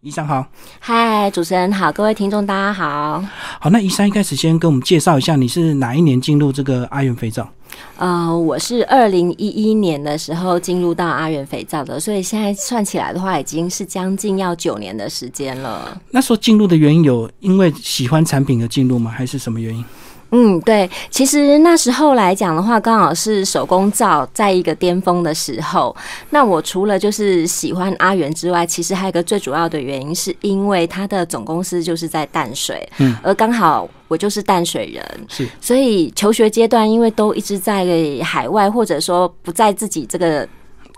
医生好，嗨，主持人好，各位听众大家好。好，那医生一开始先跟我们介绍一下，你是哪一年进入这个阿元肥皂？呃，我是二零一一年的时候进入到阿元肥皂的，所以现在算起来的话，已经是将近要九年的时间了。那时候进入的原因有因为喜欢产品而进入吗？还是什么原因？嗯，对，其实那时候来讲的话，刚好是手工皂在一个巅峰的时候。那我除了就是喜欢阿元之外，其实还有一个最主要的原因，是因为他的总公司就是在淡水，嗯，而刚好我就是淡水人，是，所以求学阶段因为都一直在海外，或者说不在自己这个。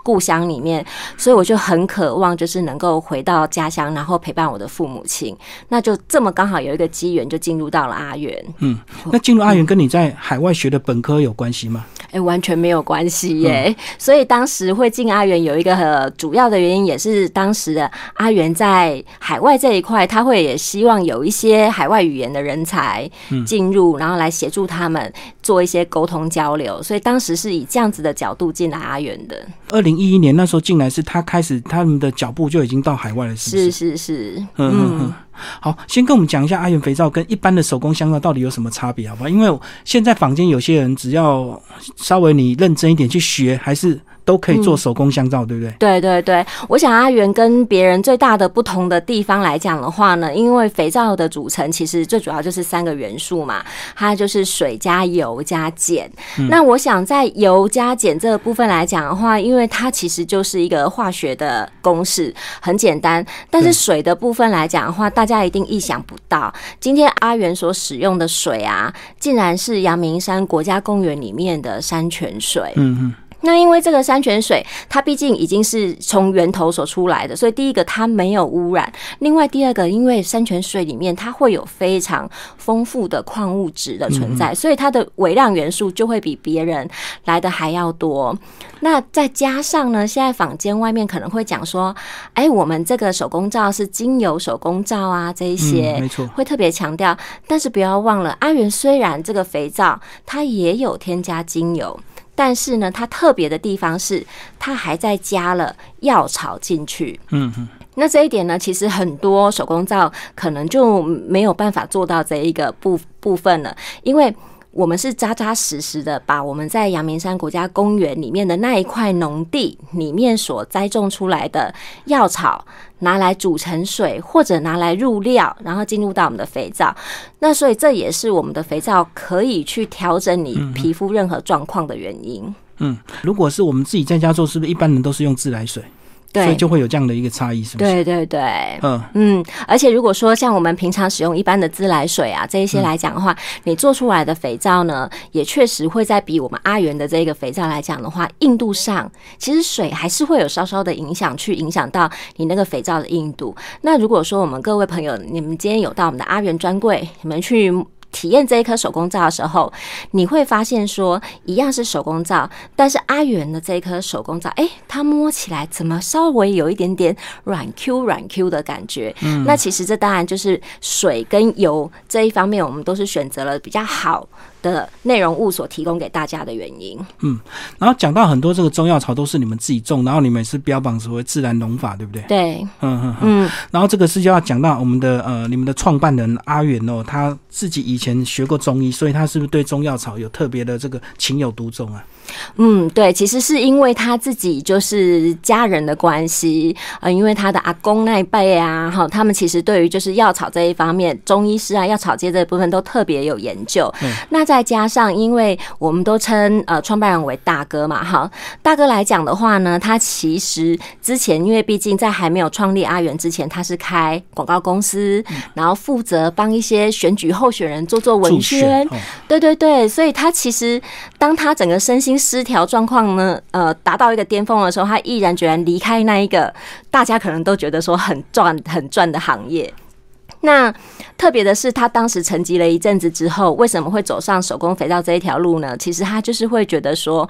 故乡里面，所以我就很渴望，就是能够回到家乡，然后陪伴我的父母亲。那就这么刚好有一个机缘，就进入到了阿元。嗯，那进入阿元跟你在海外学的本科有关系吗？哎，完全没有关系耶。所以当时会进阿元有一个主要的原因，也是当时的阿元在海外这一块，他会也希望有一些海外语言的人才进入，然后来协助他们做一些沟通交流。所以当时是以这样子的角度进来阿元的。二零一一年那时候进来，是他开始他们的脚步就已经到海外了，是是是是，嗯嗯嗯。好，先跟我们讲一下阿元肥皂跟一般的手工香皂到底有什么差别，好不好？因为现在坊间有些人只要稍微你认真一点去学，还是。都可以做手工香皂，对不对？对对对，我想阿元跟别人最大的不同的地方来讲的话呢，因为肥皂的组成其实最主要就是三个元素嘛，它就是水加油加碱。那我想在油加碱这个部分来讲的话，因为它其实就是一个化学的公式，很简单。但是水的部分来讲的话，大家一定意想不到，今天阿元所使用的水啊，竟然是阳明山国家公园里面的山泉水。嗯嗯。那因为这个山泉水，它毕竟已经是从源头所出来的，所以第一个它没有污染。另外第二个，因为山泉水里面它会有非常丰富的矿物质的存在，所以它的微量元素就会比别人来的还要多。那再加上呢，现在坊间外面可能会讲说，哎，我们这个手工皂是精油手工皂啊，这一些没错，会特别强调。但是不要忘了，阿元虽然这个肥皂它也有添加精油。但是呢，它特别的地方是，它还在加了药草进去。嗯嗯，那这一点呢，其实很多手工皂可能就没有办法做到这一个部部分了，因为。我们是扎扎实实的把我们在阳明山国家公园里面的那一块农地里面所栽种出来的药草拿来煮成水，或者拿来入料，然后进入到我们的肥皂。那所以这也是我们的肥皂可以去调整你皮肤任何状况的原因。嗯，如果是我们自己在家做，是不是一般人都是用自来水？所以就会有这样的一个差异，是不是？对对对，嗯嗯，而且如果说像我们平常使用一般的自来水啊，这一些来讲的话，你做出来的肥皂呢，也确实会在比我们阿元的这个肥皂来讲的话，硬度上，其实水还是会有稍稍的影响，去影响到你那个肥皂的硬度。那如果说我们各位朋友，你们今天有到我们的阿元专柜，你们去。体验这一颗手工皂的时候，你会发现说，一样是手工皂，但是阿元的这一颗手工皂，哎，它摸起来怎么稍微有一点点软 Q 软 Q 的感觉？嗯，那其实这当然就是水跟油这一方面，我们都是选择了比较好。的内容物所提供给大家的原因。嗯，然后讲到很多这个中药草都是你们自己种，然后你们是标榜所谓自然农法，对不对？对，嗯嗯嗯。然后这个是就要讲到我们的呃，你们的创办人阿元哦，他自己以前学过中医，所以他是不是对中药草有特别的这个情有独钟啊？嗯，对，其实是因为他自己就是家人的关系啊，因为他的阿公那一辈啊，哈，他们其实对于就是药草这一方面，中医师啊，药草界这一部分都特别有研究。那再加上，因为我们都称呃创办人为大哥嘛，哈，大哥来讲的话呢，他其实之前因为毕竟在还没有创立阿元之前，他是开广告公司，然后负责帮一些选举候选人做做文宣，对对对，所以他其实当他整个身心失调状况呢，呃，达到一个巅峰的时候，他毅然决然离开那一个大家可能都觉得说很赚、很赚的行业。那特别的是，他当时沉寂了一阵子之后，为什么会走上手工肥皂这一条路呢？其实他就是会觉得说，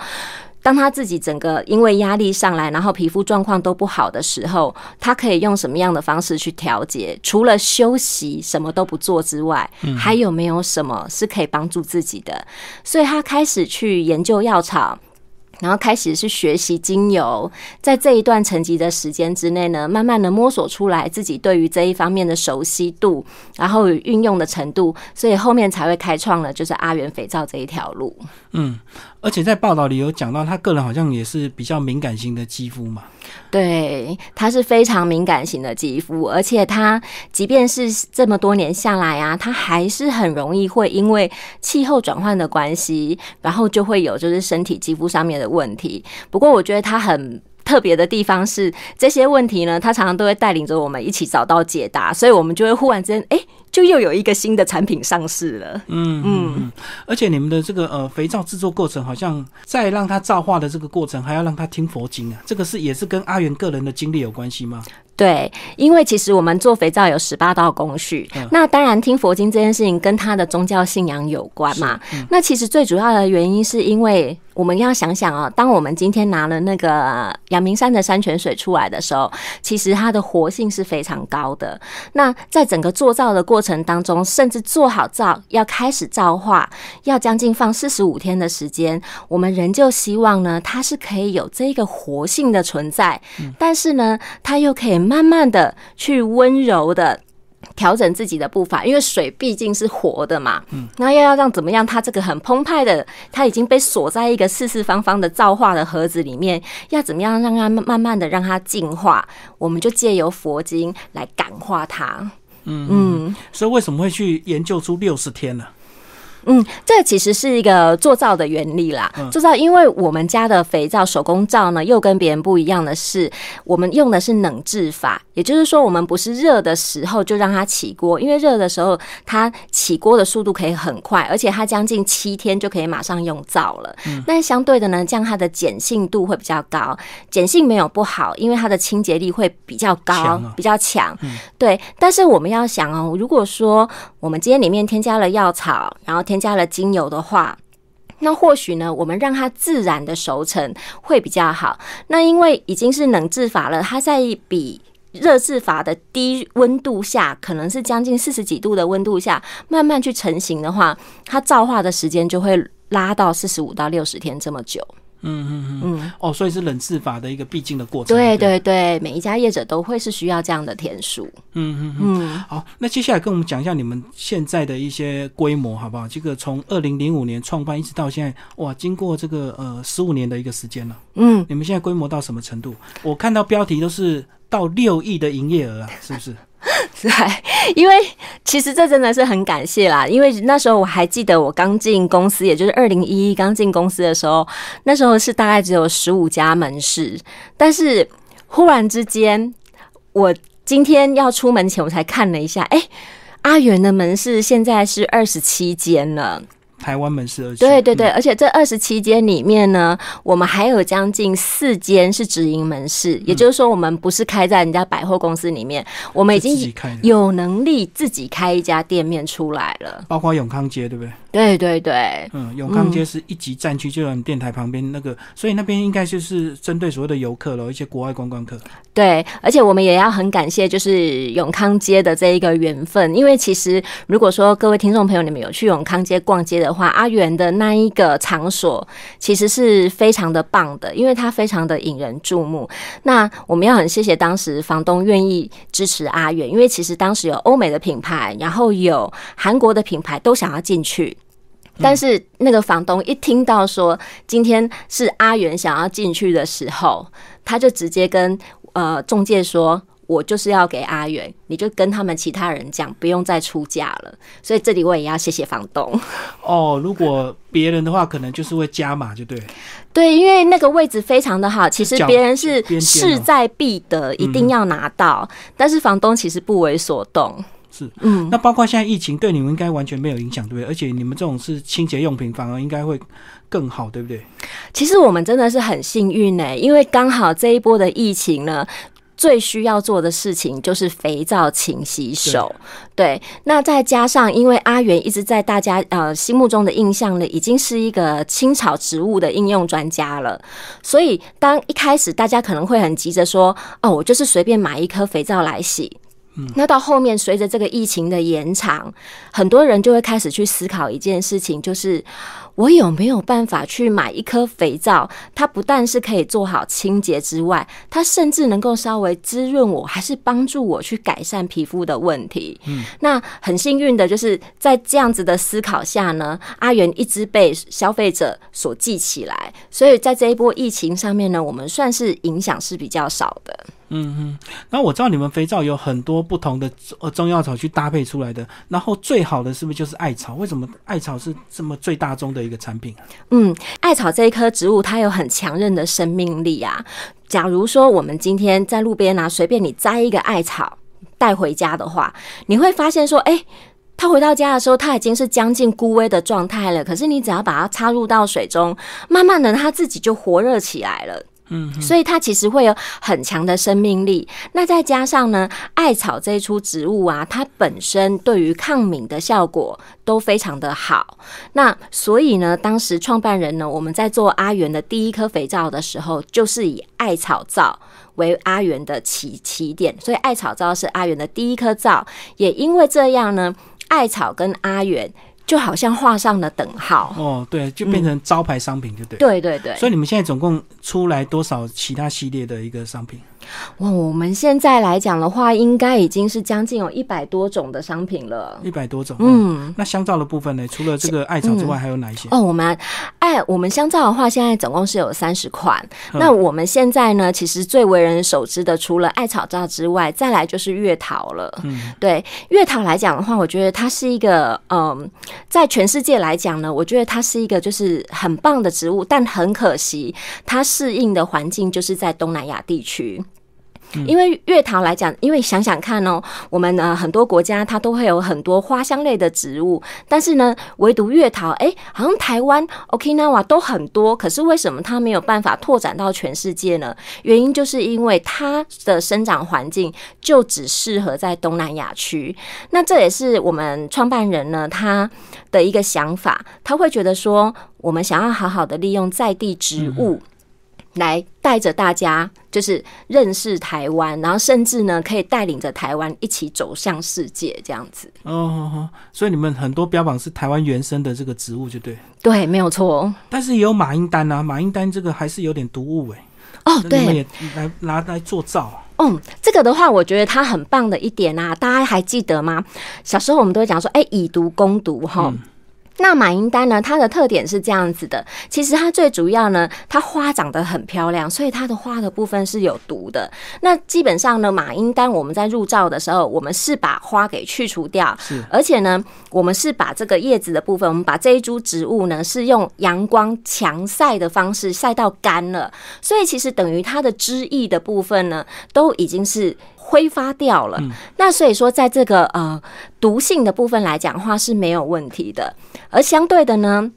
当他自己整个因为压力上来，然后皮肤状况都不好的时候，他可以用什么样的方式去调节？除了休息什么都不做之外，还有没有什么是可以帮助自己的？所以他开始去研究药草。然后开始是学习精油，在这一段沉寂的时间之内呢，慢慢的摸索出来自己对于这一方面的熟悉度，然后运用的程度，所以后面才会开创了就是阿元肥皂这一条路。嗯，而且在报道里有讲到，他个人好像也是比较敏感型的肌肤嘛。对，他是非常敏感型的肌肤，而且他即便是这么多年下来啊，他还是很容易会因为气候转换的关系，然后就会有就是身体肌肤上面的问题。不过我觉得他很。特别的地方是这些问题呢，他常常都会带领着我们一起找到解答，所以我们就会忽然之间，哎，就又有一个新的产品上市了。嗯嗯，而且你们的这个呃肥皂制作过程，好像在让它造化的这个过程，还要让它听佛经啊，这个是也是跟阿元个人的经历有关系吗？对，因为其实我们做肥皂有十八道工序，那当然听佛经这件事情跟他的宗教信仰有关嘛。那其实最主要的原因是因为我们要想想哦，当我们今天拿了那个阳明山的山泉水出来的时候，其实它的活性是非常高的。那在整个做皂的过程当中，甚至做好皂要开始皂化，要将近放四十五天的时间，我们仍旧希望呢，它是可以有这个活性的存在，但是呢，它又可以。慢慢的去温柔的调整自己的步伐，因为水毕竟是活的嘛。嗯，那又要让怎么样？它这个很澎湃的，它已经被锁在一个四四方方的造化的盒子里面，要怎么样让它慢慢的让它净化？我们就借由佛经来感化它。嗯嗯，所以为什么会去研究出六十天呢？嗯，这其实是一个做皂的原理啦。做皂，因为我们家的肥皂手工皂呢，又跟别人不一样的是，我们用的是冷制法，也就是说，我们不是热的时候就让它起锅，因为热的时候它起锅的速度可以很快，而且它将近七天就可以马上用皂了。但相对的呢，这样它的碱性度会比较高，碱性没有不好，因为它的清洁力会比较高，比较强。对，但是我们要想哦，如果说我们今天里面添加了药草，然后添加了精油的话，那或许呢，我们让它自然的熟成会比较好。那因为已经是冷制法了，它在比热制法的低温度下，可能是将近四十几度的温度下，慢慢去成型的话，它造化的时间就会拉到四十五到六十天这么久。嗯嗯嗯，哦，所以是冷制法的一个必经的过程。对对对，每一家业者都会是需要这样的天数。嗯嗯嗯。好，那接下来跟我们讲一下你们现在的一些规模，好不好？这个从二零零五年创办一直到现在，哇，经过这个呃十五年的一个时间了。嗯，你们现在规模到什么程度？我看到标题都是到六亿的营业额啊，是不是？对，因为其实这真的是很感谢啦。因为那时候我还记得，我刚进公司，也就是二零一一刚进公司的时候，那时候是大概只有十五家门市。但是忽然之间，我今天要出门前，我才看了一下，哎，阿元的门市现在是二十七间了。台湾门市二对对对，而且这二十七间里面呢，我们还有将近四间是直营门市，也就是说，我们不是开在人家百货公司里面，我们已经有能力自己开一家店面出来了，包括永康街，对不对？对对对，嗯，永康街是一级战区，就在电台旁边那个，所以那边应该就是针对所谓的游客了，一些国外观光客。对，而且我们也要很感谢，就是永康街的这一个缘分，因为其实如果说各位听众朋友你们有去永康街逛街的。话阿元的那一个场所其实是非常的棒的，因为它非常的引人注目。那我们要很谢谢当时房东愿意支持阿元，因为其实当时有欧美的品牌，然后有韩国的品牌都想要进去，但是那个房东一听到说今天是阿元想要进去的时候，他就直接跟呃中介说。我就是要给阿远，你就跟他们其他人讲，不用再出价了。所以这里我也要谢谢房东。哦，如果别人的话，可能就是会加码，就对。对，因为那个位置非常的好，其实别人是势在必得，一定要拿到。但是房东其实不为所动。是，嗯。那包括现在疫情对你们应该完全没有影响，对不对？而且你们这种是清洁用品，反而应该会更好，对不对？其实我们真的是很幸运呢，因为刚好这一波的疫情呢。最需要做的事情就是肥皂勤洗手，对。那再加上，因为阿元一直在大家呃心目中的印象呢，已经是一个青草植物的应用专家了。所以，当一开始大家可能会很急着说：“哦，我就是随便买一颗肥皂来洗。”那到后面，随着这个疫情的延长，很多人就会开始去思考一件事情，就是我有没有办法去买一颗肥皂？它不但是可以做好清洁之外，它甚至能够稍微滋润我，还是帮助我去改善皮肤的问题。嗯，那很幸运的就是在这样子的思考下呢，阿元一直被消费者所记起来，所以在这一波疫情上面呢，我们算是影响是比较少的。嗯嗯，那我知道你们肥皂有很多不同的呃中药草去搭配出来的，然后最好的是不是就是艾草？为什么艾草是这么最大宗的一个产品？嗯，艾草这一棵植物它有很强韧的生命力啊。假如说我们今天在路边啊，随便你摘一个艾草带回家的话，你会发现说，哎，它回到家的时候，它已经是将近枯萎的状态了。可是你只要把它插入到水中，慢慢的它自己就活热起来了。嗯，所以它其实会有很强的生命力。那再加上呢，艾草这一株植物啊，它本身对于抗敏的效果都非常的好。那所以呢，当时创办人呢，我们在做阿元的第一颗肥皂的时候，就是以艾草皂为阿元的起起点。所以艾草皂是阿元的第一颗皂。也因为这样呢，艾草跟阿元。就好像画上了等号哦，对，就变成招牌商品，就对，对对对。所以你们现在总共出来多少其他系列的一个商品？哇，我们现在来讲的话，应该已经是将近有一百多种的商品了。一百多种，嗯。那香皂的部分呢？除了这个艾草之外，还有哪一些？哦，我们艾，我们香皂的话，现在总共是有三十款。那我们现在呢，其实最为人熟知的，除了艾草皂之外，再来就是月桃了。嗯，对，月桃来讲的话，我觉得它是一个，嗯，在全世界来讲呢，我觉得它是一个就是很棒的植物，但很可惜，它适应的环境就是在东南亚地区。因为月桃来讲，因为想想看哦，我们呢很多国家它都会有很多花香类的植物，但是呢，唯独月桃，哎，好像台湾 Okinawa 都很多，可是为什么它没有办法拓展到全世界呢？原因就是因为它的生长环境就只适合在东南亚区。那这也是我们创办人呢他的一个想法，他会觉得说，我们想要好好的利用在地植物。来带着大家，就是认识台湾，然后甚至呢，可以带领着台湾一起走向世界，这样子。哦，所以你们很多标榜是台湾原生的这个植物，就对。对，没有错。但是也有马英丹啊，马英丹这个还是有点毒物哎。哦，对。也来拿来做造。嗯，这个的话，我觉得它很棒的一点啊，大家还记得吗？小时候我们都会讲说，哎，以毒攻毒，哈。那马英丹呢？它的特点是这样子的。其实它最主要呢，它花长得很漂亮，所以它的花的部分是有毒的。那基本上呢，马英丹我们在入灶的时候，我们是把花给去除掉，而且呢，我们是把这个叶子的部分，我们把这一株植物呢，是用阳光强晒的方式晒到干了。所以其实等于它的枝叶的部分呢，都已经是。挥发掉了，那所以说，在这个呃毒性的部分来讲话是没有问题的，而相对的呢。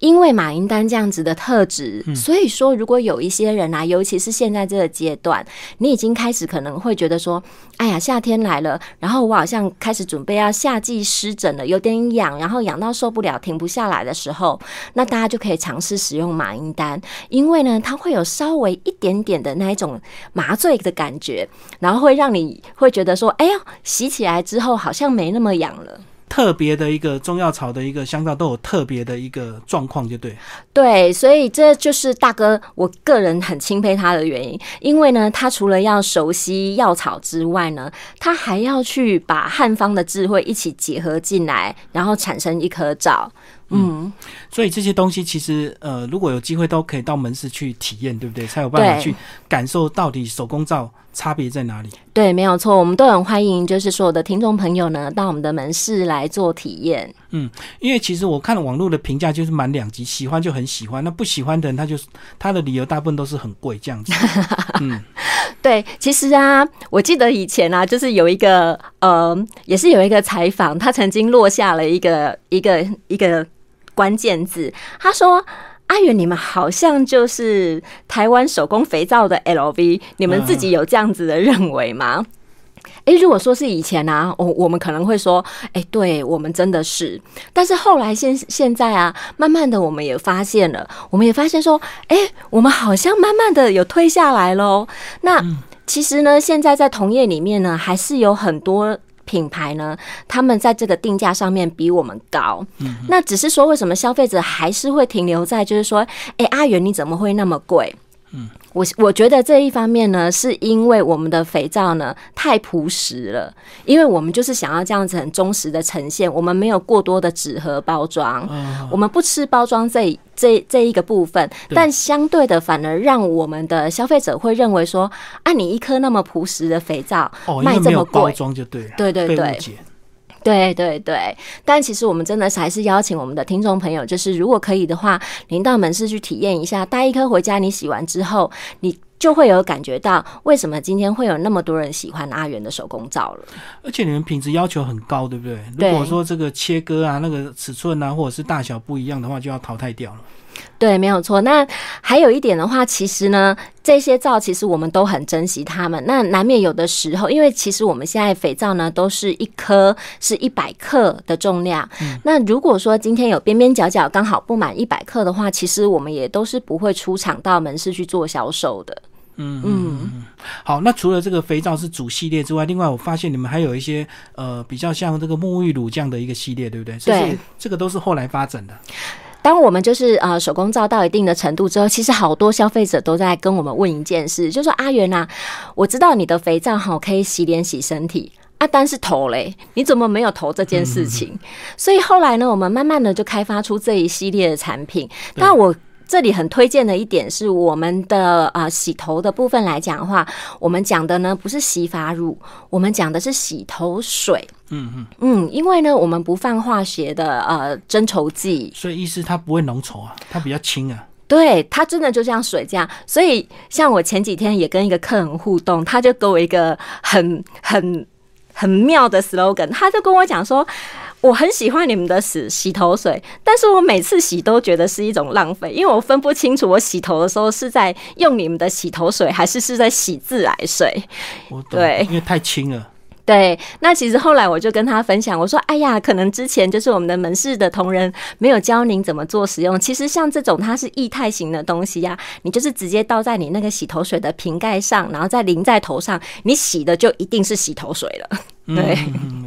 因为马英丹这样子的特质，所以说如果有一些人啊，尤其是现在这个阶段，你已经开始可能会觉得说，哎呀，夏天来了，然后我好像开始准备要夏季湿疹了，有点痒，然后痒到受不了，停不下来的时候，那大家就可以尝试使用马英丹，因为呢，它会有稍微一点点的那一种麻醉的感觉，然后会让你会觉得说，哎呀，洗起来之后好像没那么痒了。特别的一个中药草的一个香皂都有特别的一个状况，就对。对，所以这就是大哥我个人很钦佩他的原因，因为呢，他除了要熟悉药草之外呢，他还要去把汉方的智慧一起结合进来，然后产生一颗皂。嗯，所以这些东西其实呃，如果有机会都可以到门市去体验，对不对？才有办法去感受到底手工皂差别在哪里。对，没有错，我们都很欢迎，就是所有的听众朋友呢，到我们的门市来做体验。嗯，因为其实我看网络的评价就是蛮两极，喜欢就很喜欢，那不喜欢的人他就是他的理由大部分都是很贵这样子。嗯，对，其实啊，我记得以前啊，就是有一个呃，也是有一个采访，他曾经落下了一个一个一个。关键字，他说：“阿元，你们好像就是台湾手工肥皂的 LV，你们自己有这样子的认为吗？”诶，如果说是以前啊，我我们可能会说：“诶，对我们真的是。”但是后来现现在啊，慢慢的我们也发现了，我们也发现说：“诶，我们好像慢慢的有退下来喽。”那。其实呢，现在在同业里面呢，还是有很多品牌呢，他们在这个定价上面比我们高。嗯，那只是说，为什么消费者还是会停留在就是说，哎，阿元你怎么会那么贵？嗯，我我觉得这一方面呢，是因为我们的肥皂呢太朴实了，因为我们就是想要这样子很忠实的呈现，我们没有过多的纸盒包装，我们不吃包装这这这一个部分，但相对的反而让我们的消费者会认为说，啊，你一颗那么朴实的肥皂卖这么贵，包装就对了，对对对。对对对，但其实我们真的是还是邀请我们的听众朋友，就是如果可以的话，您到门市去体验一下，带一颗回家，你洗完之后，你就会有感觉到为什么今天会有那么多人喜欢阿元的手工皂了。而且你们品质要求很高，对不对？如果说这个切割啊，那个尺寸啊，或者是大小不一样的话，就要淘汰掉了。对，没有错。那还有一点的话，其实呢，这些皂其实我们都很珍惜它们。那难免有的时候，因为其实我们现在肥皂呢，都是一颗是一百克的重量。那如果说今天有边边角角刚好不满一百克的话，其实我们也都是不会出厂到门市去做销售的。嗯嗯。好，那除了这个肥皂是主系列之外，另外我发现你们还有一些呃比较像这个沐浴乳这样的一个系列，对不对？对，这个都是后来发展的。当我们就是呃手工皂到一定的程度之后，其实好多消费者都在跟我们问一件事，就说阿元呐，我知道你的肥皂好可以洗脸洗身体，啊，但是头嘞，你怎么没有头这件事情？所以后来呢，我们慢慢的就开发出这一系列的产品。那我。这里很推荐的一点是，我们的啊洗头的部分来讲的话，我们讲的呢不是洗发乳，我们讲的是洗头水。嗯嗯嗯，因为呢我们不放化学的呃增稠剂，所以意思它不会浓稠啊，它比较轻啊。对，它真的就像水这样。所以像我前几天也跟一个客人互动，他就给我一个很很很妙的 slogan，他就跟我讲说。我很喜欢你们的洗洗头水，但是我每次洗都觉得是一种浪费，因为我分不清楚我洗头的时候是在用你们的洗头水，还是是在洗自来水。对，因为太轻了。对，那其实后来我就跟他分享，我说：“哎呀，可能之前就是我们的门市的同仁没有教您怎么做使用。其实像这种它是液态型的东西呀，你就是直接倒在你那个洗头水的瓶盖上，然后再淋在头上，你洗的就一定是洗头水了。对，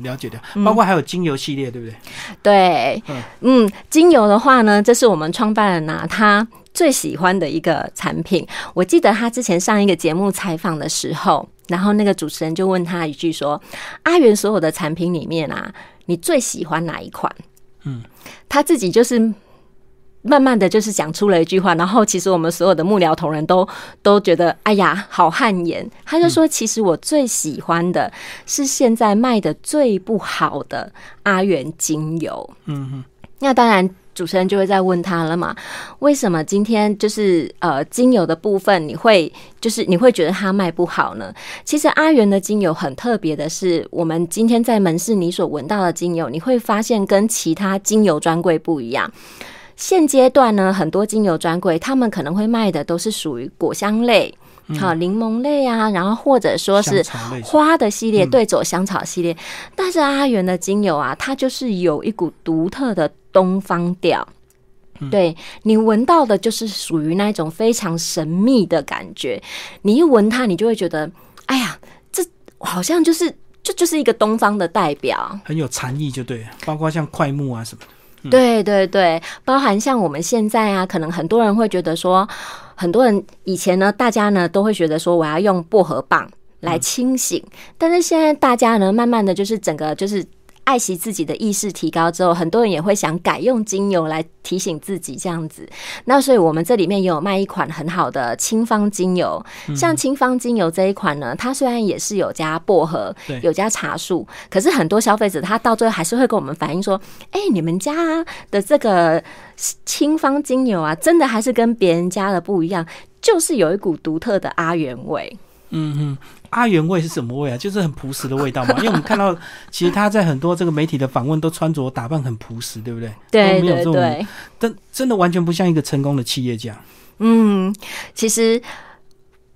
了解的。包括还有精油系列，对不对？对，嗯，精油的话呢，这是我们创办人啊，他。最喜欢的一个产品，我记得他之前上一个节目采访的时候，然后那个主持人就问他一句说：“阿元所有的产品里面啊，你最喜欢哪一款？”嗯，他自己就是慢慢的就是讲出了一句话，然后其实我们所有的幕僚同仁都都觉得哎呀好汗颜。他就说：“其实我最喜欢的是现在卖的最不好的阿元精油。”嗯哼，那当然。主持人就会在问他了嘛？为什么今天就是呃精油的部分，你会就是你会觉得它卖不好呢？其实阿元的精油很特别的是，我们今天在门市你所闻到的精油，你会发现跟其他精油专柜不一样。现阶段呢，很多精油专柜他们可能会卖的都是属于果香类。好，柠檬类啊，然后或者说是花的系列，对，走香草系列。但是阿元的精油啊，它就是有一股独特的东方调，对你闻到的就是属于那一种非常神秘的感觉。你一闻它，你就会觉得，哎呀，这好像就是就就是一个东方的代表，很有禅意，就对。包括像快木啊什么的，对对对，包含像我们现在啊，可能很多人会觉得说。很多人以前呢，大家呢都会觉得说我要用薄荷棒来清醒，但是现在大家呢，慢慢的就是整个就是。爱惜自己的意识提高之后，很多人也会想改用精油来提醒自己这样子。那所以我们这里面也有卖一款很好的清芳精油，像清芳精油这一款呢，它虽然也是有加薄荷，有加茶树，可是很多消费者他到最后还是会跟我们反映说：“哎，你们家的这个清芳精油啊，真的还是跟别人家的不一样，就是有一股独特的阿元味。”嗯嗯。阿元味是什么味啊？就是很朴实的味道嘛。因为我们看到，其实他在很多这个媒体的访问都穿着打扮很朴实，对不对？对对对。但真的完全不像一个成功的企业家。嗯，其实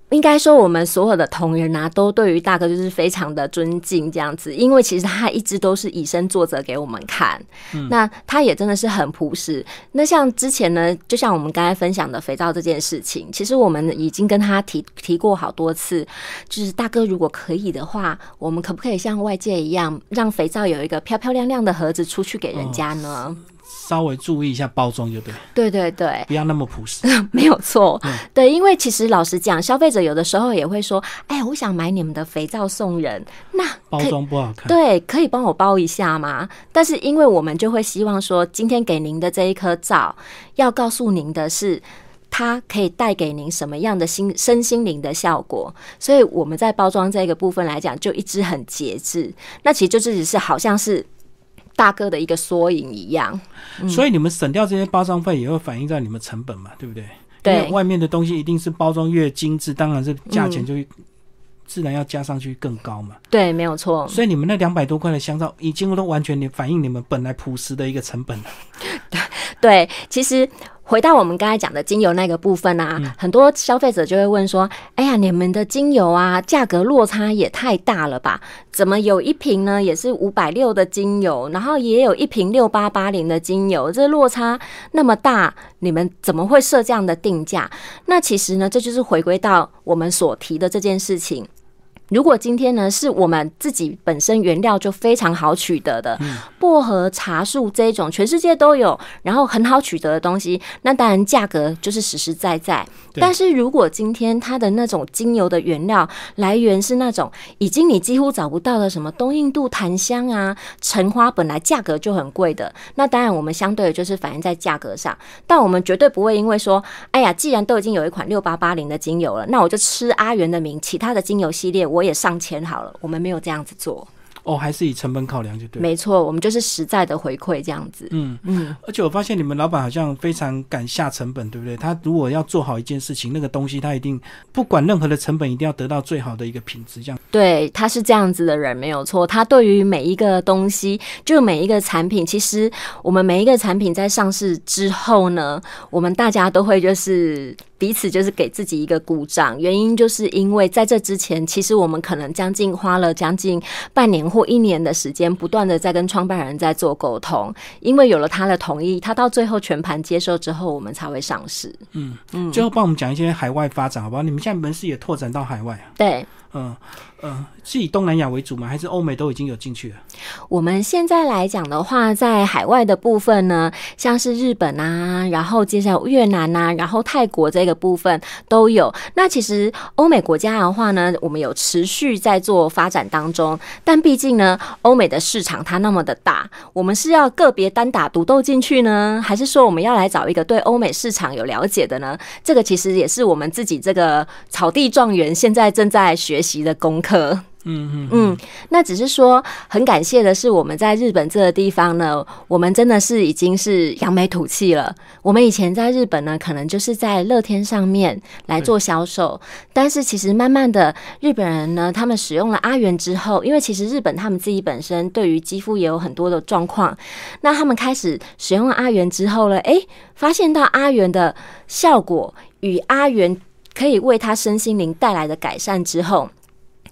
应该说，我们所有的同仁啊，都对于大哥就是非常的尊敬，这样子，因为其实他一直都是以身作则给我们看。嗯，那他也真的是很朴实。那像之前呢，就像我们刚才分享的肥皂这件事情，其实我们已经跟他提提过好多次，就是大哥如果可以的话，我们可不可以像外界一样，让肥皂有一个漂漂亮亮的盒子出去给人家呢？稍微注意一下包装就对，对对对，不要那么朴实，没有错。对，因为其实老实讲，消费者有的时候也会说：“哎，我想买你们的肥皂送人，那包装不好看，对，可以帮我包一下吗？”但是因为我们就会希望说，今天给您的这一颗皂，要告诉您的是，它可以带给您什么样的心身心灵的效果，所以我们在包装这个部分来讲，就一直很节制。那其实就只是好像是。大哥的一个缩影一样，所以你们省掉这些包装费，也会反映在你们成本嘛，对不对？对，外面的东西一定是包装越精致，当然这价钱就自然要加上去更高嘛。对，没有错。所以你们那两百多块的香皂，已经都完全反映你们本来朴实的一个成本了。对 对，其实。回到我们刚才讲的精油那个部分啊，很多消费者就会问说：“哎呀，你们的精油啊，价格落差也太大了吧？怎么有一瓶呢也是五百六的精油，然后也有一瓶六八八零的精油，这落差那么大，你们怎么会设这样的定价？”那其实呢，这就是回归到我们所提的这件事情。如果今天呢是我们自己本身原料就非常好取得的薄荷茶树这种全世界都有，然后很好取得的东西，那当然价格就是实实在在。但是如果今天它的那种精油的原料来源是那种已经你几乎找不到的什么东印度檀香啊、橙花，本来价格就很贵的，那当然我们相对的就是反映在价格上。但我们绝对不会因为说，哎呀，既然都已经有一款六八八零的精油了，那我就吃阿元的名，其他的精油系列我。我也上千好了，我们没有这样子做。哦，还是以成本考量就对。没错，我们就是实在的回馈这样子。嗯嗯。而且我发现你们老板好像非常敢下成本，对不对？他如果要做好一件事情，那个东西他一定不管任何的成本，一定要得到最好的一个品质。这样。对，他是这样子的人，没有错。他对于每一个东西，就每一个产品，其实我们每一个产品在上市之后呢，我们大家都会就是。彼此就是给自己一个鼓掌，原因就是因为在这之前，其实我们可能将近花了将近半年或一年的时间，不断的在跟创办人在做沟通，因为有了他的同意，他到最后全盘接受之后，我们才会上市。嗯嗯，最后帮我们讲一些海外发展，好不好？你们现在门市也拓展到海外啊？对。嗯嗯，是以东南亚为主吗？还是欧美都已经有进去了？我们现在来讲的话，在海外的部分呢，像是日本啊，然后接下来越南啊，然后泰国这个部分都有。那其实欧美国家的话呢，我们有持续在做发展当中。但毕竟呢，欧美的市场它那么的大，我们是要个别单打独斗进去呢，还是说我们要来找一个对欧美市场有了解的呢？这个其实也是我们自己这个草地状元现在正在学。学习的功课，嗯嗯嗯，那只是说很感谢的是，我们在日本这个地方呢，我们真的是已经是扬眉吐气了。我们以前在日本呢，可能就是在乐天上面来做销售，但是其实慢慢的，日本人呢，他们使用了阿元之后，因为其实日本他们自己本身对于肌肤也有很多的状况，那他们开始使用了阿元之后呢，诶，发现到阿元的效果与阿元。可以为他身心灵带来的改善之后，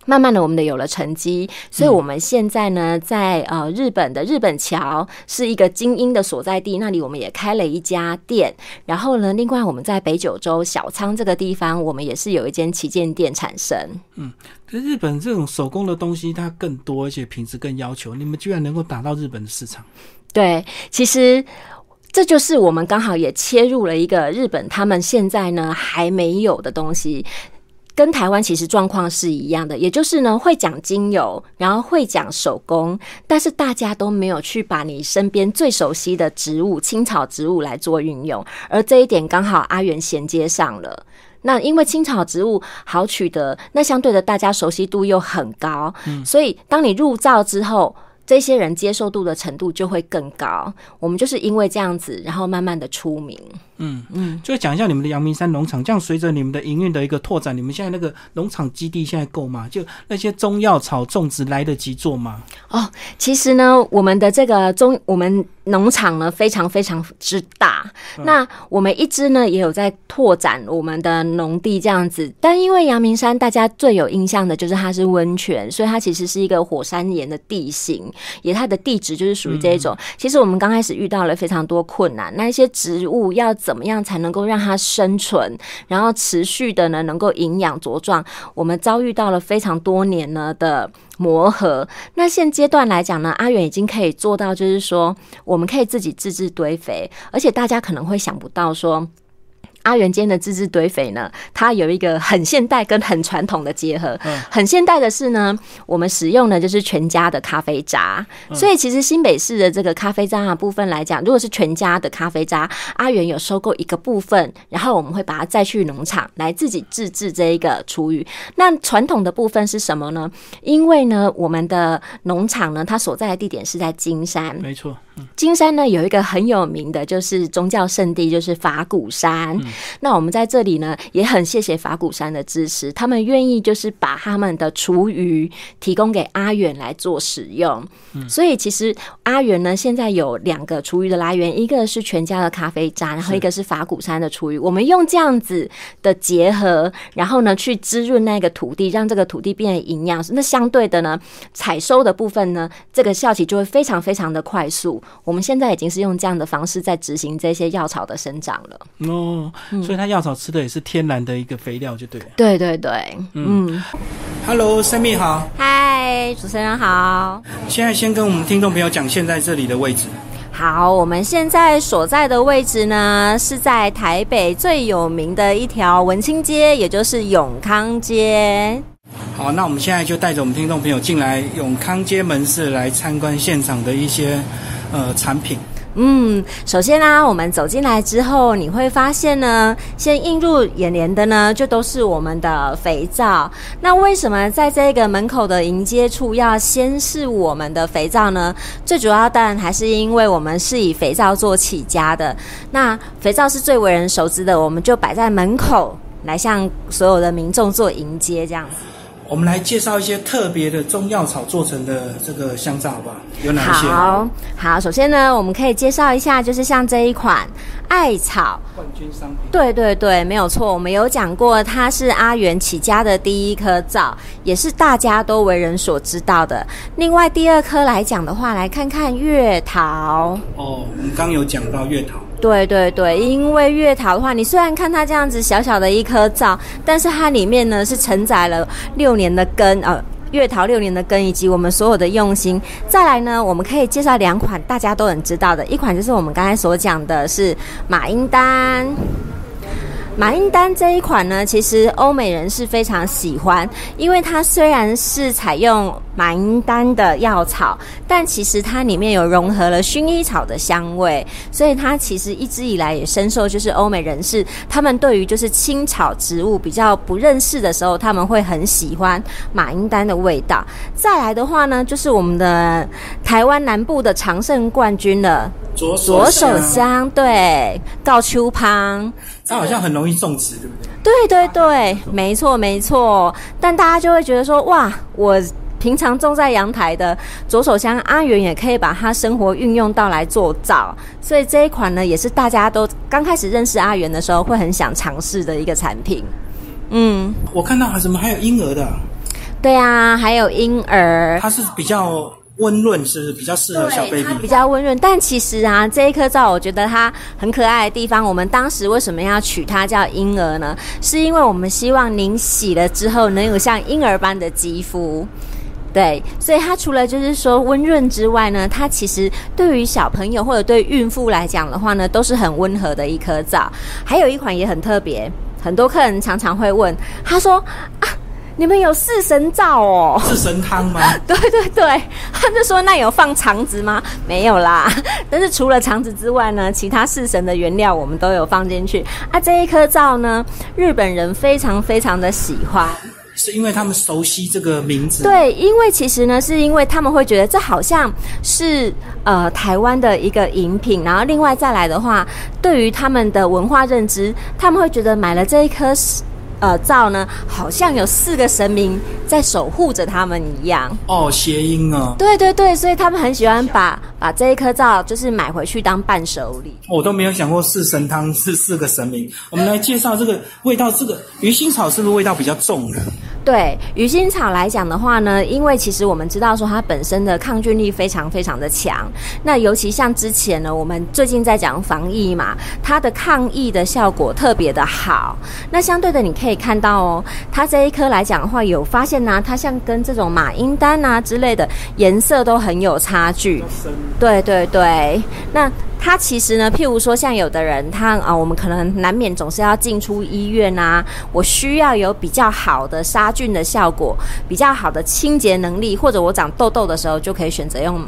慢慢的我们的有了成绩，所以我们现在呢，在呃日本的日本桥是一个精英的所在地，那里我们也开了一家店。然后呢，另外我们在北九州小仓这个地方，我们也是有一间旗舰店产生。嗯，可日本这种手工的东西它更多，而且品质更要求，你们居然能够打到日本的市场？对，其实。这就是我们刚好也切入了一个日本，他们现在呢还没有的东西，跟台湾其实状况是一样的，也就是呢会讲精油，然后会讲手工，但是大家都没有去把你身边最熟悉的植物青草植物来做运用，而这一点刚好阿元衔接上了。那因为青草植物好取得，那相对的大家熟悉度又很高，所以当你入灶之后。这些人接受度的程度就会更高，我们就是因为这样子，然后慢慢的出名。嗯嗯，就讲一下你们的阳明山农场，这样随着你们的营运的一个拓展，你们现在那个农场基地现在够吗？就那些中药草种植来得及做吗？哦，其实呢，我们的这个中我们农场呢非常非常之大，那我们一直呢也有在拓展我们的农地这样子，但因为阳明山大家最有印象的就是它是温泉，所以它其实是一个火山岩的地形，也它的地质就是属于这一种。其实我们刚开始遇到了非常多困难，那一些植物要怎么样才能够让它生存，然后持续的呢能够营养茁壮，我们遭遇到了非常多年呢的。磨合，那现阶段来讲呢，阿远已经可以做到，就是说，我们可以自己自制堆肥，而且大家可能会想不到说。阿元间的自制堆肥呢，它有一个很现代跟很传统的结合。很现代的是呢，我们使用的就是全家的咖啡渣。所以其实新北市的这个咖啡渣的部分来讲，如果是全家的咖啡渣，阿元有收购一个部分，然后我们会把它再去农场来自己自制这一个厨余。那传统的部分是什么呢？因为呢，我们的农场呢，它所在的地点是在金山。没错。金山呢有一个很有名的，就是宗教圣地，就是法鼓山。那我们在这里呢，也很谢谢法鼓山的支持，他们愿意就是把他们的厨余提供给阿远来做使用。所以其实阿远呢，现在有两个厨余的来源，一个是全家的咖啡渣，然后一个是法鼓山的厨余。我们用这样子的结合，然后呢去滋润那个土地，让这个土地变得营养。那相对的呢，采收的部分呢，这个效期就会非常非常的快速。我们现在已经是用这样的方式在执行这些药草的生长了。哦，所以它药草吃的也是天然的一个肥料，就对了。对对对，嗯。Hello，生命好。嗨，主持人好。现在先跟我们听众朋友讲现在这里的位置。好，我们现在所在的位置呢，是在台北最有名的一条文青街，也就是永康街。好，那我们现在就带着我们听众朋友进来永康街门市来参观现场的一些。呃，产品。嗯，首先呢，我们走进来之后，你会发现呢，先映入眼帘的呢，就都是我们的肥皂。那为什么在这个门口的迎接处要先是我们的肥皂呢？最主要当然还是因为我们是以肥皂做起家的。那肥皂是最为人熟知的，我们就摆在门口来向所有的民众做迎接，这样子。我们来介绍一些特别的中药草做成的这个香皂，好不好？有哪些？好，好，首先呢，我们可以介绍一下，就是像这一款艾草冠军商品。对对对，没有错，我们有讲过，它是阿元起家的第一颗皂，也是大家都为人所知道的。另外第二颗来讲的话，来看看月桃。哦，我们刚有讲到月桃。对对对，因为月桃的话，你虽然看它这样子小小的一颗皂，但是它里面呢是承载了六年的根，呃，月桃六年的根以及我们所有的用心。再来呢，我们可以介绍两款大家都很知道的，一款就是我们刚才所讲的是马英丹。马英丹这一款呢，其实欧美人是非常喜欢，因为它虽然是采用马英丹的药草，但其实它里面有融合了薰衣草的香味，所以它其实一直以来也深受就是欧美人士他们对于就是青草植物比较不认识的时候，他们会很喜欢马英丹的味道。再来的话呢，就是我们的台湾南部的常胜冠军了。左手香，对，告秋旁，它好像很容易种植，对不对？对对对，没错没错。但大家就会觉得说，哇，我平常种在阳台的左手香，阿元也可以把它生活运用到来做皂，所以这一款呢，也是大家都刚开始认识阿元的时候会很想尝试的一个产品。嗯，我看到还什么还有婴儿的，对啊，还有婴儿，它是比较。温润是比较适合小 baby，比较温润。但其实啊，这一颗皂我觉得它很可爱的地方，我们当时为什么要取它叫婴儿呢？是因为我们希望您洗了之后能有像婴儿般的肌肤。对，所以它除了就是说温润之外呢，它其实对于小朋友或者对孕妇来讲的话呢，都是很温和的一颗皂。还有一款也很特别，很多客人常常会问，他说啊。你们有四神皂哦？四神汤吗？对对对，他就说那有放肠子吗？没有啦。但是除了肠子之外呢，其他四神的原料我们都有放进去。啊，这一颗皂呢，日本人非常非常的喜欢。是因为他们熟悉这个名字。对，因为其实呢，是因为他们会觉得这好像是呃台湾的一个饮品，然后另外再来的话，对于他们的文化认知，他们会觉得买了这一颗。呃，灶呢，好像有四个神明在守护着他们一样。哦，谐音哦。对对对，所以他们很喜欢把把这一颗灶，就是买回去当伴手礼。我都没有想过四神汤是 四个神明。我们来介绍这个味道，这个鱼腥草是不是味道比较重的？对鱼腥草来讲的话呢，因为其实我们知道说它本身的抗菌力非常非常的强。那尤其像之前呢，我们最近在讲防疫嘛，它的抗疫的效果特别的好。那相对的，你可以看到哦，它这一颗来讲的话，有发现呢，它像跟这种马英丹啊之类的颜色都很有差距。对对对，那。它其实呢，譬如说，像有的人，他啊，我们可能难免总是要进出医院啊，我需要有比较好的杀菌的效果，比较好的清洁能力，或者我长痘痘的时候，就可以选择用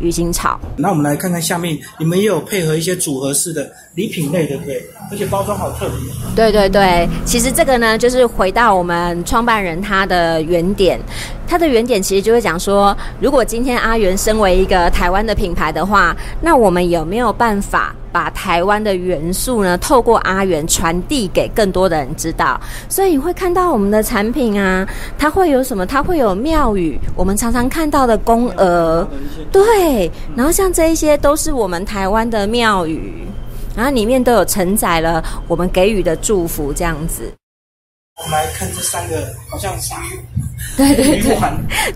鱼腥草。那我们来看看下面，你们也有配合一些组合式的礼品类，对不对？而且包装好特别。对对对，其实这个呢，就是回到我们创办人他的原点。它的原点其实就会讲说，如果今天阿元身为一个台湾的品牌的话，那我们有没有办法把台湾的元素呢，透过阿元传递给更多的人知道？所以你会看到我们的产品啊，它会有什么？它会有庙宇，我们常常看到的宫娥，对，然后像这一些都是我们台湾的庙宇，然后里面都有承载了我们给予的祝福，这样子。我们来看这三个，好像是对对对，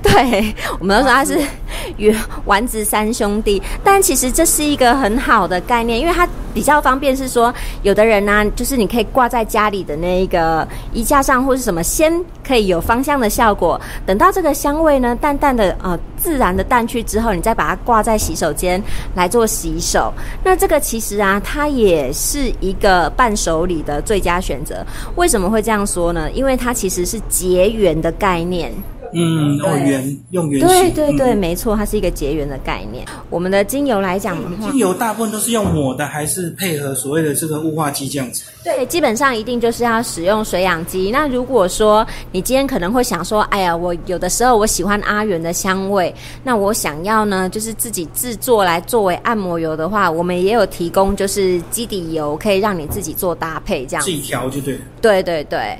对，我们都说他是 与丸子三兄弟，但其实这是一个很好的概念，因为它比较方便，是说有的人呢，就是你可以挂在家里的那一个衣架上，或是什么，先可以有芳香的效果，等到这个香味呢淡淡的呃自然的淡去之后，你再把它挂在洗手间来做洗手，那这个其实啊，它也是一个伴手礼的最佳选择。为什么会这样说？呢，因为它其实是结缘的概念。嗯，用圆用圆对对对，没错，它是一个结缘的概念。我们的精油来讲的话，精油大部分都是用抹的，还是配合所谓的这个雾化机这样子？对，基本上一定就是要使用水氧机。那如果说你今天可能会想说，哎呀，我有的时候我喜欢阿元的香味，那我想要呢，就是自己制作来作为按摩油的话，我们也有提供，就是基底油可以让你自己做搭配，这样自己调就对。对对对。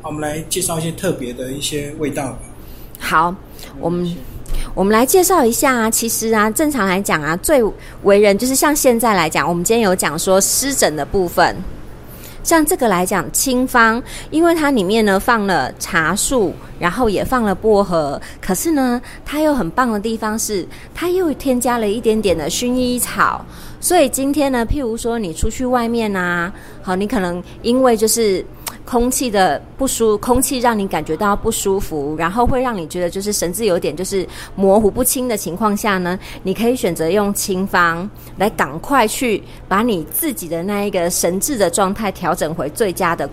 好，我们来介绍一些特别的一些味道。好，我们我们来介绍一下啊。其实啊，正常来讲啊，最为人就是像现在来讲，我们今天有讲说湿疹的部分，像这个来讲清方，因为它里面呢放了茶树，然后也放了薄荷，可是呢，它又很棒的地方是，它又添加了一点点的薰衣草。所以今天呢，譬如说你出去外面啊，好，你可能因为就是。空气的不舒，空气让你感觉到不舒服，然后会让你觉得就是神志有点就是模糊不清的情况下呢，你可以选择用清方来赶快去把你自己的那一个神志的状态调整回最佳的。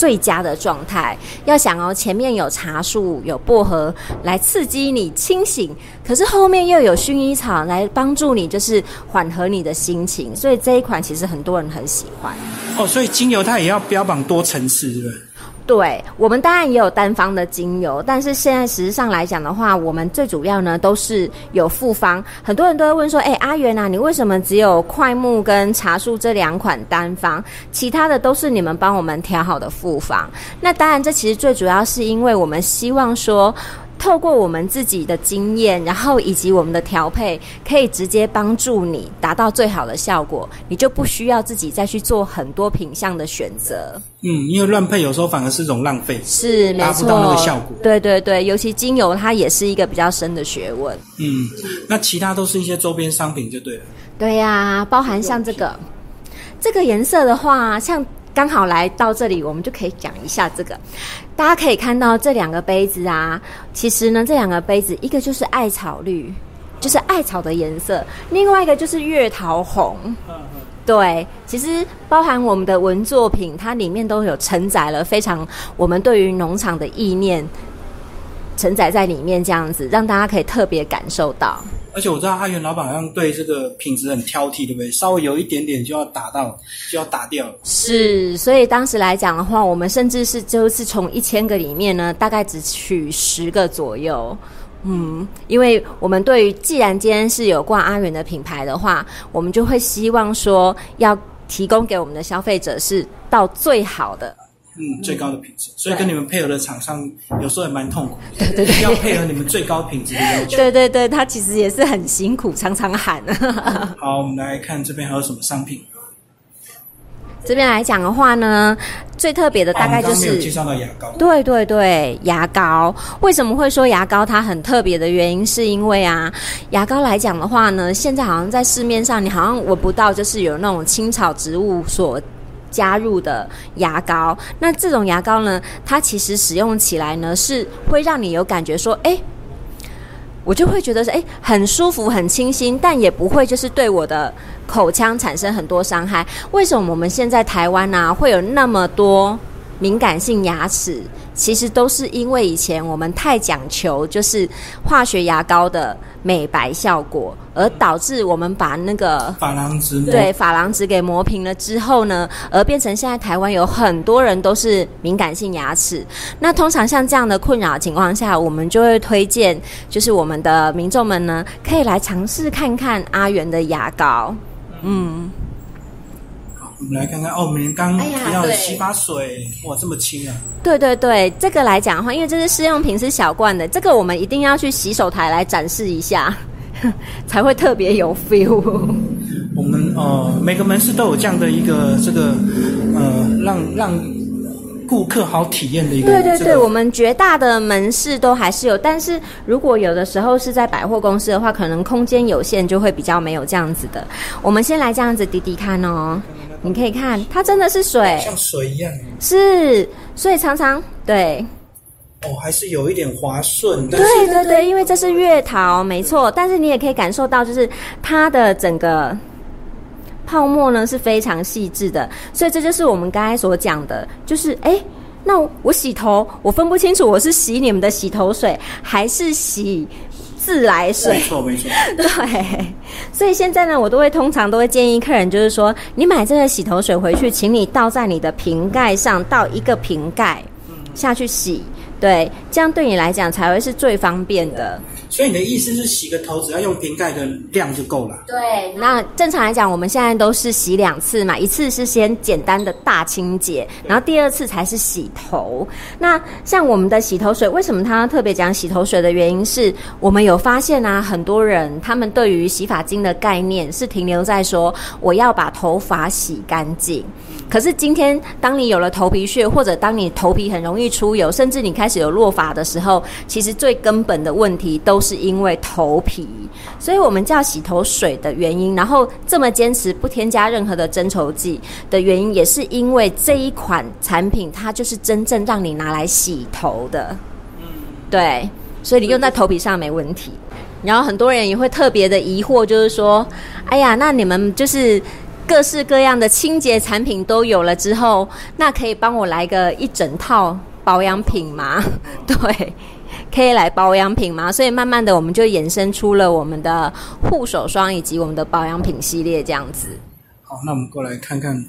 最佳的状态，要想哦，前面有茶树、有薄荷来刺激你清醒，可是后面又有薰衣草来帮助你，就是缓和你的心情，所以这一款其实很多人很喜欢。哦，所以精油它也要标榜多层次，对不对？对我们当然也有单方的精油，但是现在实质上来讲的话，我们最主要呢都是有复方。很多人都会问说：“哎，阿元啊，你为什么只有快木跟茶树这两款单方，其他的都是你们帮我们调好的复方？”那当然，这其实最主要是因为我们希望说。透过我们自己的经验，然后以及我们的调配，可以直接帮助你达到最好的效果，你就不需要自己再去做很多品相的选择。嗯，因为乱配有时候反而是一种浪费，是达不到那个效果。对对对，尤其精油它也是一个比较深的学问。嗯，那其他都是一些周边商品就对了。对呀，包含像这个这个颜色的话，像。刚好来到这里，我们就可以讲一下这个。大家可以看到这两个杯子啊，其实呢，这两个杯子一个就是艾草绿，就是艾草的颜色；另外一个就是月桃红。对，其实包含我们的文作品，它里面都有承载了非常我们对于农场的意念，承载在里面，这样子让大家可以特别感受到。而且我知道阿元老板好像对这个品质很挑剔，对不对？稍微有一点点就要打到，就要打掉。是，所以当时来讲的话，我们甚至是就是从一千个里面呢，大概只取十个左右。嗯，因为我们对于既然今天是有挂阿元的品牌的话，我们就会希望说要提供给我们的消费者是到最好的。嗯，最高的品质，所以跟你们配合的厂商有时候也蛮痛苦，对对对，要配合你们最高品质的要求。对对对，他其实也是很辛苦，常常喊。好，我们来看这边还有什么商品。这边来讲的话呢，最特别的大概就是介绍到牙膏。对对对，牙膏为什么会说牙膏它很特别的原因，是因为啊，牙膏来讲的话呢，现在好像在市面上你好像闻不到，就是有那种青草植物所。加入的牙膏，那这种牙膏呢，它其实使用起来呢，是会让你有感觉说，哎，我就会觉得是哎，很舒服、很清新，但也不会就是对我的口腔产生很多伤害。为什么我们现在台湾呢，会有那么多敏感性牙齿？其实都是因为以前我们太讲求就是化学牙膏的美白效果，而导致我们把那个珐琅质对珐琅质给磨平了之后呢，而变成现在台湾有很多人都是敏感性牙齿。那通常像这样的困扰情况下，我们就会推荐就是我们的民众们呢，可以来尝试看看阿元的牙膏，嗯。我们来看看哦，我们刚提到的洗发水，哇，这么轻啊！对对对，这个来讲的话，因为这是试用品，是小罐的，这个我们一定要去洗手台来展示一下，才会特别有 feel。我们呃，每个门市都有这样的一个这个呃，让让顾客好体验的一个。对对对，我们绝大的门市都还是有，但是如果有的时候是在百货公司的话，可能空间有限，就会比较没有这样子的。我们先来这样子滴滴看哦。你可以看，它真的是水，像水一样。是，所以常常对。哦，还是有一点滑顺。对对对，因为这是月桃，没错。但是你也可以感受到，就是它的整个泡沫呢是非常细致的。所以这就是我们刚才所讲的，就是哎，那我洗头，我分不清楚我是洗你们的洗头水还是洗。自来水，没错没错。对，所以现在呢，我都会通常都会建议客人，就是说，你买这个洗头水回去，请你倒在你的瓶盖上，倒一个瓶盖下去洗，对，这样对你来讲才会是最方便的。所以你的意思是洗个头只要用瓶盖的量就够了？对，那正常来讲，我们现在都是洗两次嘛，一次是先简单的大清洁，然后第二次才是洗头。那像我们的洗头水，为什么它特别讲洗头水的原因是，我们有发现啊，很多人他们对于洗发精的概念是停留在说我要把头发洗干净。可是今天，当你有了头皮屑，或者当你头皮很容易出油，甚至你开始有落发的时候，其实最根本的问题都是因为头皮。所以我们叫洗头水的原因，然后这么坚持不添加任何的增稠剂的原因，也是因为这一款产品它就是真正让你拿来洗头的。嗯，对，所以你用在头皮上没问题。然后很多人也会特别的疑惑，就是说，哎呀，那你们就是。各式各样的清洁产品都有了之后，那可以帮我来个一整套保养品吗？对，可以来保养品吗？所以慢慢的我们就衍生出了我们的护手霜以及我们的保养品系列这样子。好，那我们过来看看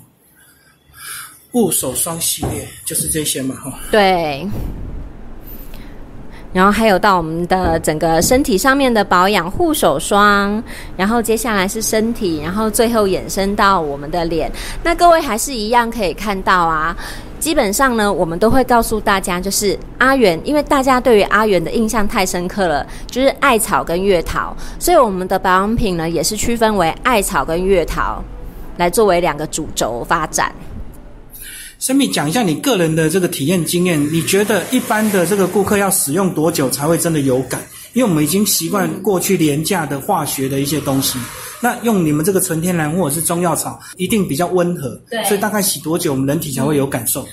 护手霜系列，就是这些嘛，哈。对。然后还有到我们的整个身体上面的保养护手霜，然后接下来是身体，然后最后衍生到我们的脸。那各位还是一样可以看到啊，基本上呢，我们都会告诉大家，就是阿元，因为大家对于阿元的印象太深刻了，就是艾草跟月桃，所以我们的保养品呢也是区分为艾草跟月桃来作为两个主轴发展。生命讲一下你个人的这个体验经验，你觉得一般的这个顾客要使用多久才会真的有感？因为我们已经习惯过去廉价的化学的一些东西，那用你们这个纯天然或者是中药草，一定比较温和。对所以大概洗多久，我们人体才会有感受？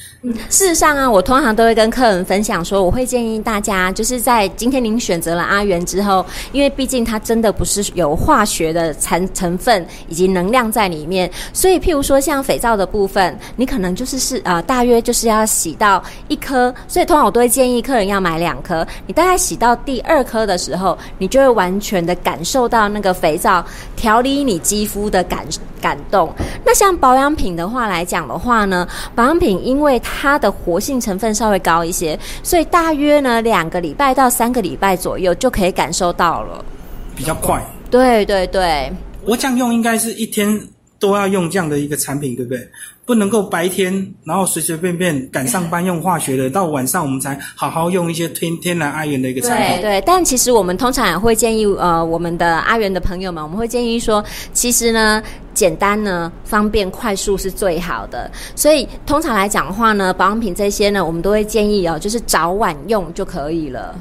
事实上啊，我通常都会跟客人分享说，我会建议大家，就是在今天您选择了阿元之后，因为毕竟它真的不是有化学的成成分以及能量在里面，所以譬如说像肥皂的部分，你可能就是是呃大约就是要洗到一颗，所以通常我都会建议客人要买两颗。你大概洗到第二颗的时候，你就会完全的感受到那个肥皂调理你肌肤的感感动。那像保养品的话来讲的话呢，保养品因为它的活性成分稍微高一些，所以大约呢两个礼拜到三个礼拜左右就可以感受到了。比较快。对对对，我这样用应该是一天都要用这样的一个产品，对不对？不能够白天然后随随便便赶上班用化学的，到晚上我们才好好用一些天天然阿元的一个产品。对对，但其实我们通常也会建议呃我们的阿元的朋友们，我们会建议说，其实呢。简单呢，方便快速是最好的，所以通常来讲的话呢，保养品这些呢，我们都会建议哦，就是早晚用就可以了。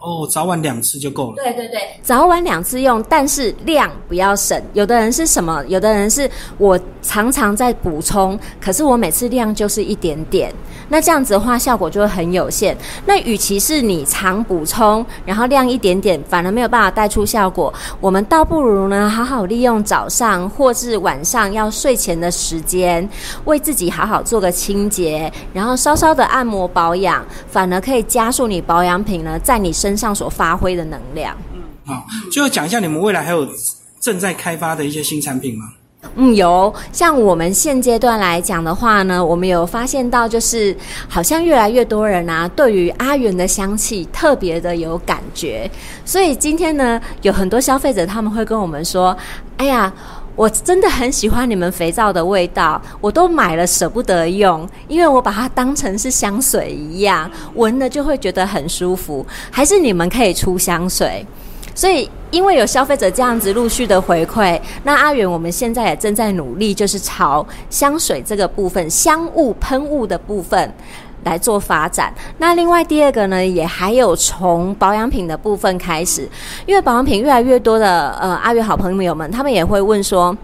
哦，早晚两次就够了。对对对，早晚两次用，但是量不要省。有的人是什么？有的人是我常常在补充，可是我每次量就是一点点，那这样子的话效果就会很有限。那与其是你常补充，然后量一点点，反而没有办法带出效果，我们倒不如呢，好好利用早上或是晚上要睡前的时间，为自己好好做个清洁，然后稍稍的按摩保养，反而可以加速你保养品呢在你身上所发挥的能量。嗯好，最后讲一下你们未来还有正在开发的一些新产品吗？嗯，有。像我们现阶段来讲的话呢，我们有发现到，就是好像越来越多人啊，对于阿元的香气特别的有感觉。所以今天呢，有很多消费者他们会跟我们说：“哎呀。”我真的很喜欢你们肥皂的味道，我都买了舍不得用，因为我把它当成是香水一样，闻了就会觉得很舒服。还是你们可以出香水，所以因为有消费者这样子陆续的回馈，那阿远我们现在也正在努力，就是朝香水这个部分、香雾喷雾的部分。来做发展。那另外第二个呢，也还有从保养品的部分开始，因为保养品越来越多的呃阿元好朋友们，他们也会问说。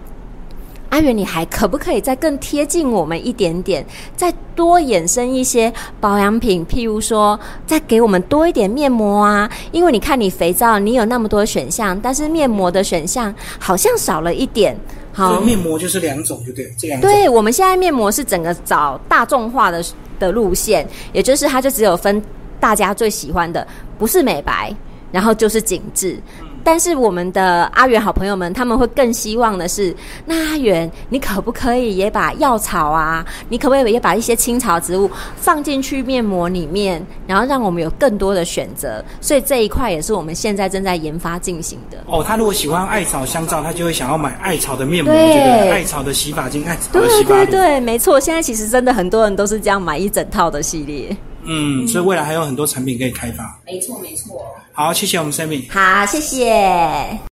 阿元，你还可不可以再更贴近我们一点点，再多衍生一些保养品？譬如说，再给我们多一点面膜啊？因为你看，你肥皂你有那么多选项，但是面膜的选项好像少了一点。好，面膜就是两种，就对？这两种。对，我们现在面膜是整个找大众化的的路线，也就是它就只有分大家最喜欢的，不是美白，然后就是紧致。但是我们的阿元好朋友们，他们会更希望的是，那阿元，你可不可以也把药草啊，你可不可以也把一些青草植物放进去面膜里面，然后让我们有更多的选择？所以这一块也是我们现在正在研发进行的。哦，他如果喜欢艾草香皂，他就会想要买艾草的面膜，对不对？艾草的洗发精，艾草的洗发对对对，没错。现在其实真的很多人都是这样买一整套的系列。嗯，所以未来还有很多产品可以开发。没错，没错。好，谢谢我们 Sammy。好，谢谢。